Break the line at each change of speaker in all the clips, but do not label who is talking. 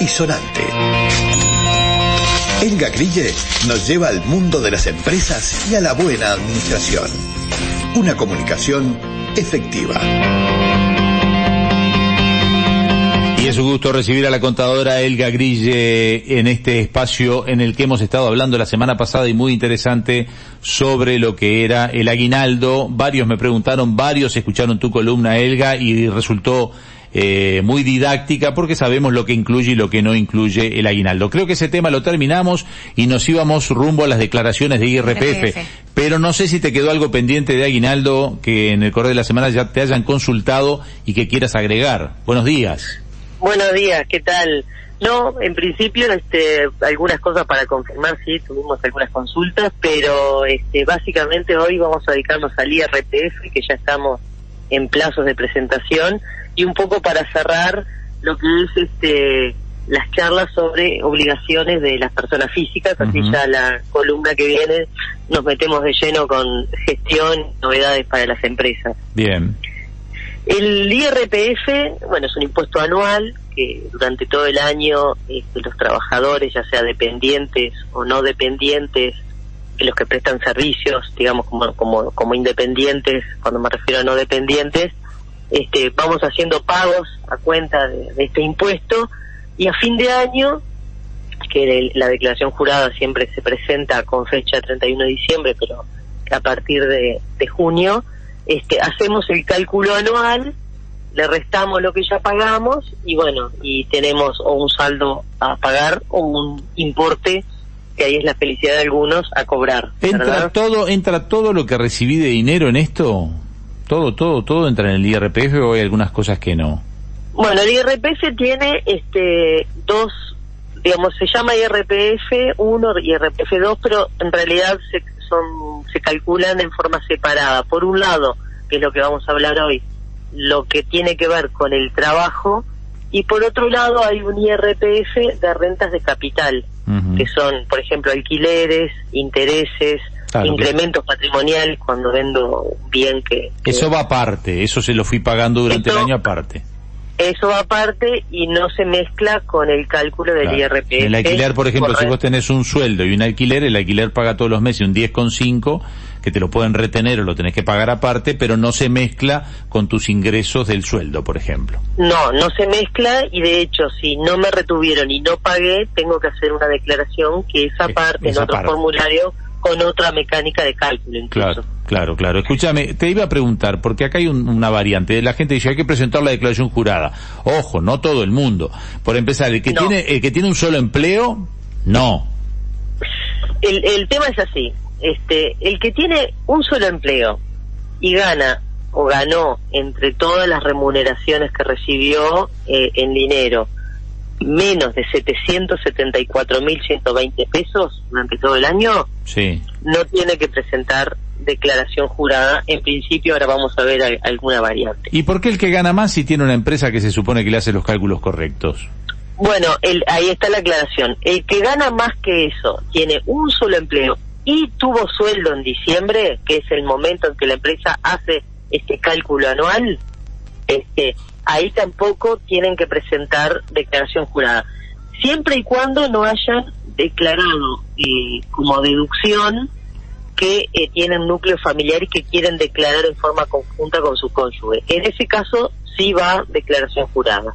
y sonante. Elga Grille nos lleva al mundo de las empresas y a la buena administración. Una comunicación efectiva.
Y es un gusto recibir a la contadora Elga Grille en este espacio en el que hemos estado hablando la semana pasada y muy interesante sobre lo que era el aguinaldo. Varios me preguntaron, varios escucharon tu columna Elga y resultó eh, muy didáctica porque sabemos lo que incluye y lo que no incluye el aguinaldo. Creo que ese tema lo terminamos y nos íbamos rumbo a las declaraciones de IRPF. Pero no sé si te quedó algo pendiente de aguinaldo que en el correo de la semana ya te hayan consultado y que quieras agregar. Buenos días.
Buenos días, ¿qué tal? No, en principio, este, algunas cosas para confirmar, sí, tuvimos algunas consultas, pero este, básicamente hoy vamos a dedicarnos al IRPF, que ya estamos en plazos de presentación, y un poco para cerrar lo que es este las charlas sobre obligaciones de las personas físicas, así ya la columna que viene nos metemos de lleno con gestión, novedades para las empresas.
Bien.
El IRPF, bueno, es un impuesto anual que durante todo el año este, los trabajadores, ya sea dependientes o no dependientes, los que prestan servicios, digamos como, como, como independientes, cuando me refiero a no dependientes, este, vamos haciendo pagos a cuenta de, este impuesto y a fin de año, que la declaración jurada siempre se presenta con fecha 31 de diciembre, pero a partir de, de junio, este, hacemos el cálculo anual, le restamos lo que ya pagamos y bueno, y tenemos o un saldo a pagar o un importe que ahí es la felicidad de algunos a cobrar.
¿Entra todo, entra todo lo que recibí de dinero en esto? Todo, todo, todo entra en el IRPF o hay algunas cosas que no?
Bueno, el IRPF tiene este dos, digamos, se llama IRPF 1 y IRPF 2, pero en realidad se son se calculan en forma separada. Por un lado, que es lo que vamos a hablar hoy, lo que tiene que ver con el trabajo y por otro lado hay un IRPF de rentas de capital, que son, por ejemplo, alquileres, intereses, incrementos patrimoniales cuando vendo bien que,
Eso va aparte, eso se lo fui pagando durante el año aparte.
Eso va aparte y no se mezcla con el cálculo del IRPF.
El alquiler, por ejemplo, si vos tenés un sueldo y un alquiler, el alquiler paga todos los meses un 10,5 que te lo pueden retener o lo tenés que pagar aparte, pero no se mezcla con tus ingresos del sueldo, por ejemplo.
No, no se mezcla y de hecho si no me retuvieron y no pagué, tengo que hacer una declaración que esa parte en otro formulario con otra mecánica de cálculo
Claro, claro, claro. Escúchame, te iba a preguntar, porque acá hay una variante. La gente dice, hay que presentar la declaración jurada. Ojo, no todo el mundo. Por empezar, el que, tiene, el que tiene un solo empleo, no.
El, el tema es así. Este, el que tiene un solo empleo y gana o ganó entre todas las remuneraciones que recibió eh, en dinero menos de 774.120 pesos durante todo el año,
sí.
no tiene que presentar declaración jurada. En principio, ahora vamos a ver alguna variante.
¿Y por qué el que gana más si tiene una empresa que se supone que le hace los cálculos correctos?
Bueno, el, ahí está la aclaración. El que gana más que eso, tiene un solo empleo y tuvo sueldo en diciembre, que es el momento en que la empresa hace este cálculo anual, este, ahí tampoco tienen que presentar declaración jurada. Siempre y cuando no hayan declarado eh, como deducción que eh, tienen núcleo familiar y que quieren declarar en forma conjunta con su cónyuge. En ese caso sí va declaración jurada.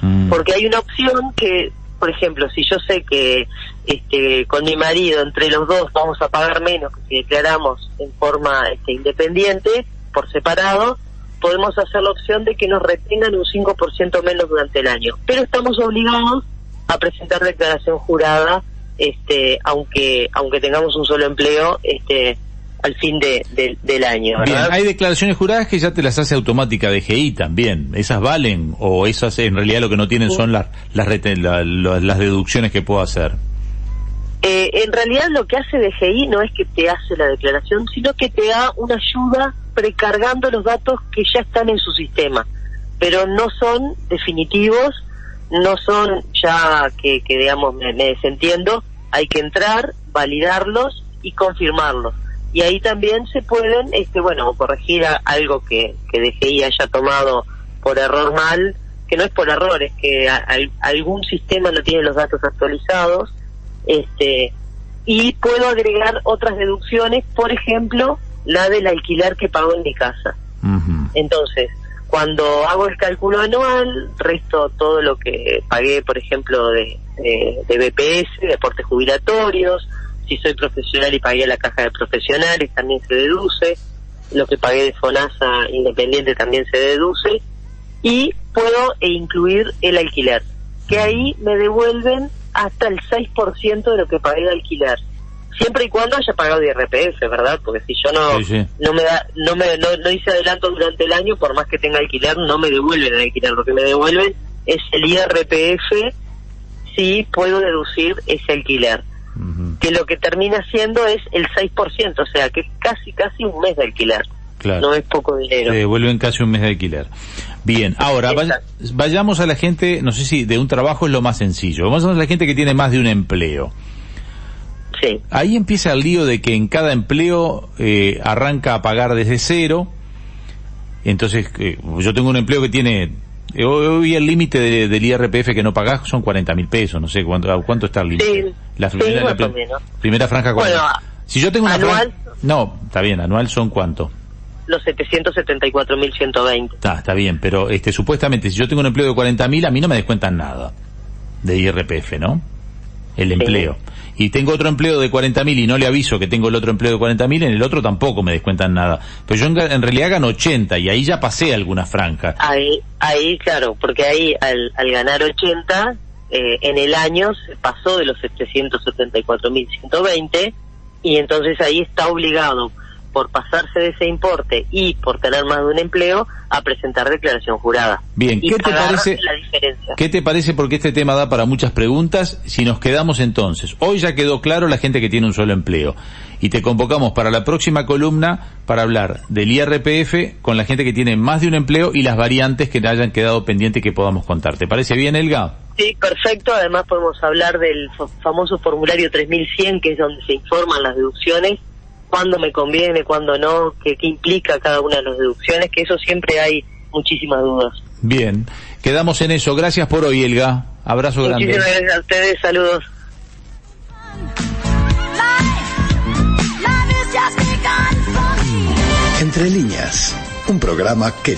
Mm. Porque hay una opción que, por ejemplo, si yo sé que este, con mi marido entre los dos vamos a pagar menos que si declaramos en forma este, independiente, por separado, podemos hacer la opción de que nos retengan un 5% menos durante el año. Pero estamos obligados a presentar declaración jurada, este, aunque, aunque tengamos un solo empleo, este, al fin de, del año.
Bien, hay declaraciones juradas que ya te las hace automática DGI también. ¿Esas valen o esas en realidad lo que no tienen son las, las, las deducciones que puedo hacer?
Eh, en realidad lo que hace DGI no es que te hace la declaración, sino que te da una ayuda precargando los datos que ya están en su sistema, pero no son definitivos, no son ya que, que digamos, me, desentiendo, hay que entrar, validarlos y confirmarlos. Y ahí también se pueden, este, bueno, corregir algo que, que DGI haya tomado por error mal, que no es por error, es que algún sistema no tiene los datos actualizados, este, y puedo agregar otras deducciones, por ejemplo, la del alquiler que pago en mi casa. Entonces, cuando hago el cálculo anual, resto todo lo que pagué, por ejemplo, de, de, de BPS, de aportes jubilatorios, si soy profesional y pagué la caja de profesionales, también se deduce, lo que pagué de FONASA independiente también se deduce, y puedo incluir el alquiler, que ahí me devuelven hasta el 6% de lo que pagué de alquiler. Siempre y cuando haya pagado de IRPF, ¿verdad? Porque si yo no no me da, no me no, hice adelanto durante el año, por más que tenga alquiler, no me devuelven el alquiler, lo que me devuelven es el IRPF si puedo deducir ese alquiler. Que lo que termina siendo es el 6%, o sea, que casi casi un mes de alquiler. No es poco dinero.
Se devuelven casi un mes de alquiler. Bien, ahora vayamos a la gente, no sé si de un trabajo es lo más sencillo, vamos a la gente que tiene más de un empleo.
Sí.
Ahí empieza el lío de que en cada empleo eh, arranca a pagar desde cero. Entonces, eh, yo tengo un empleo que tiene, eh, hoy el límite del IRPF que no pagás son 40 mil pesos, no sé cuánto, cuánto está el límite.
La,
primera, franja, bueno, si yo tengo una anual, no, está bien, anual son cuánto
los 774.120.
Está, está bien, pero este supuestamente si yo tengo un empleo de 40.000 a mí no me descuentan nada de IRPF, ¿no? El empleo. Y tengo otro empleo de 40.000 y no le aviso que tengo el otro empleo de 40.000, en el otro tampoco me descuentan nada. Pero yo en, realidad gano 80 y ahí ya pasé alguna franca.
Ahí, ahí claro, porque ahí al, al ganar 80, eh, en el año se pasó de los 774.120 y entonces ahí está obligado por pasarse de ese importe y por tener más de un empleo a presentar declaración jurada.
Bien, ¿qué te parece? La diferencia. ¿Qué te parece? Porque este tema da para muchas preguntas. Si nos quedamos entonces, hoy ya quedó claro la gente que tiene un solo empleo y te convocamos para la próxima columna para hablar del IRPF con la gente que tiene más de un empleo y las variantes que te hayan quedado pendientes que podamos contar. ¿Te parece bien, Elga?
Sí, perfecto. Además podemos hablar del famoso formulario 3100, que es donde se informan las deducciones cuándo me conviene, cuándo no, qué, implica cada una de las deducciones, que eso siempre hay muchísimas dudas.
Bien, quedamos en eso. Gracias por hoy, Elga. Abrazo grande.
Muchísimas gracias a ustedes, saludos.
Entre líneas, un programa que